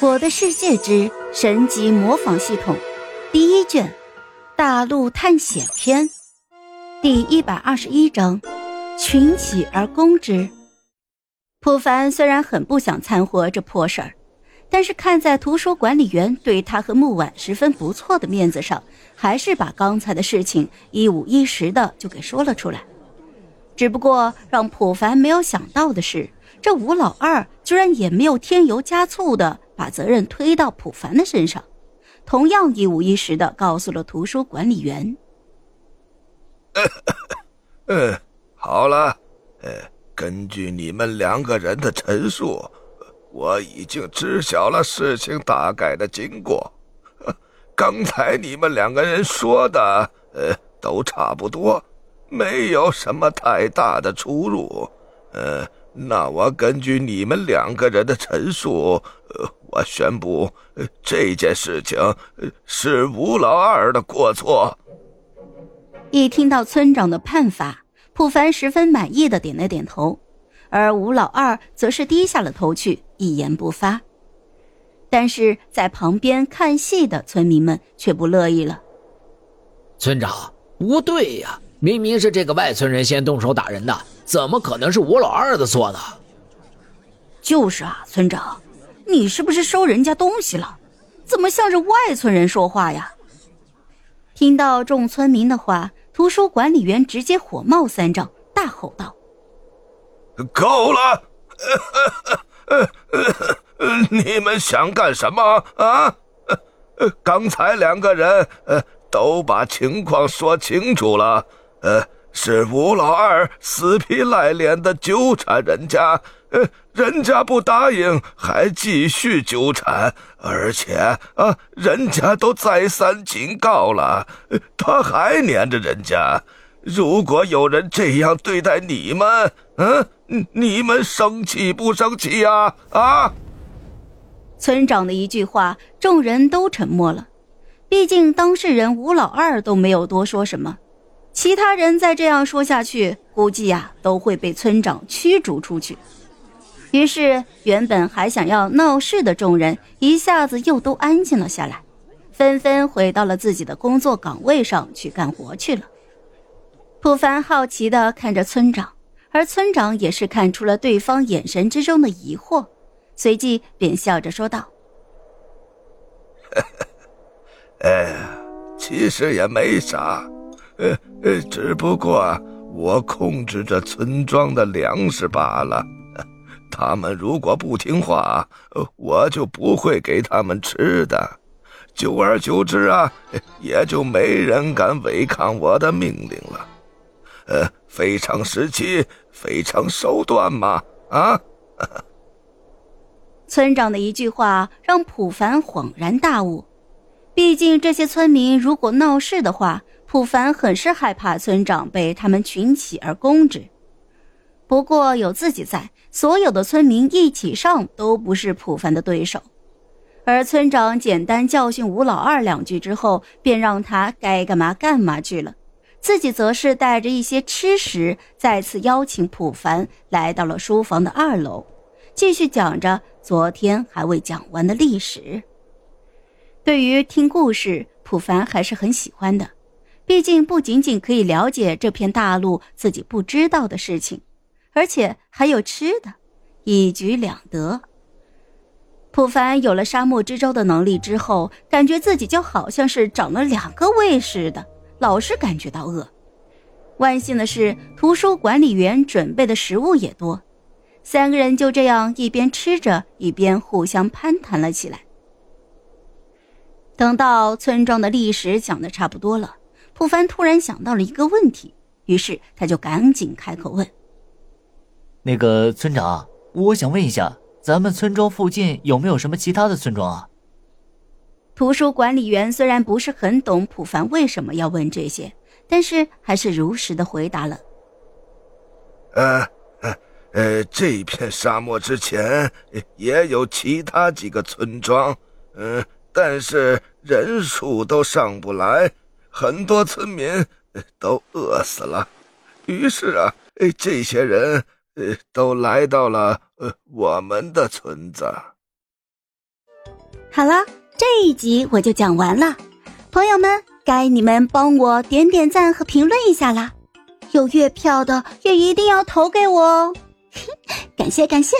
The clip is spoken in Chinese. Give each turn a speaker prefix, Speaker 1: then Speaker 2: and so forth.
Speaker 1: 我的世界之神级模仿系统第一卷大陆探险篇第一百二十一章群起而攻之。普凡虽然很不想掺和这破事儿，但是看在图书管理员对他和木婉十分不错的面子上，还是把刚才的事情一五一十的就给说了出来。只不过让普凡没有想到的是，这吴老二居然也没有添油加醋的把责任推到普凡的身上，同样一五一十的告诉了图书管理员。
Speaker 2: 嗯，好了，呃，根据你们两个人的陈述，我已经知晓了事情大概的经过。刚才你们两个人说的，呃，都差不多。没有什么太大的出入，呃，那我根据你们两个人的陈述，我宣布，这件事情是吴老二的过错。
Speaker 1: 一听到村长的判罚，普凡十分满意的点了点头，而吴老二则是低下了头去，一言不发。但是在旁边看戏的村民们却不乐意了，
Speaker 3: 村长不对呀。明明是这个外村人先动手打人的，怎么可能是吴老二的错呢？
Speaker 1: 就是啊，村长，你是不是收人家东西了？怎么向着外村人说话呀？听到众村民的话，图书管理员直接火冒三丈，大吼道：“
Speaker 2: 够了！你们想干什么啊？刚才两个人都把情况说清楚了。”，是吴老二死皮赖脸的纠缠人家，呃，人家不答应，还继续纠缠，而且啊，人家都再三警告了，他还黏着人家。如果有人这样对待你们，嗯，你们生气不生气呀？啊！
Speaker 1: 村长的一句话，众人都沉默了。毕竟当事人吴老二都没有多说什么。其他人再这样说下去，估计呀都会被村长驱逐出去。于是，原本还想要闹事的众人一下子又都安静了下来，纷纷回到了自己的工作岗位上去干活去了。普凡好奇地看着村长，而村长也是看出了对方眼神之中的疑惑，随即便笑着说道：“
Speaker 2: 哎，其实也没啥。”呃呃，只不过我控制着村庄的粮食罢了。他们如果不听话，我就不会给他们吃的。久而久之啊，也就没人敢违抗我的命令了。呃，非常时期，非常手段嘛。啊！
Speaker 1: 村长的一句话让普凡恍然大悟。毕竟这些村民如果闹事的话。普凡很是害怕村长被他们群起而攻之，不过有自己在，所有的村民一起上都不是普凡的对手。而村长简单教训吴老二两句之后，便让他该干嘛干嘛去了，自己则是带着一些吃食，再次邀请普凡来到了书房的二楼，继续讲着昨天还未讲完的历史。对于听故事，普凡还是很喜欢的。毕竟不仅仅可以了解这片大陆自己不知道的事情，而且还有吃的，一举两得。普凡有了沙漠之舟的能力之后，感觉自己就好像是长了两个胃似的，老是感觉到饿。万幸的是，图书管理员准备的食物也多，三个人就这样一边吃着，一边互相攀谈了起来。等到村庄的历史讲的差不多了。普凡突然想到了一个问题，于是他就赶紧开口问：“
Speaker 4: 那个村长，我想问一下，咱们村庄附近有没有什么其他的村庄啊？”
Speaker 1: 图书管理员虽然不是很懂普凡为什么要问这些，但是还是如实的回答了：“
Speaker 2: 呃，呃，这片沙漠之前也有其他几个村庄，嗯，但是人数都上不来。”很多村民都饿死了，于是啊，这些人都来到了我们的村子。
Speaker 1: 好了，这一集我就讲完了，朋友们，该你们帮我点点赞和评论一下啦！有月票的也一定要投给我哦，感 谢感谢。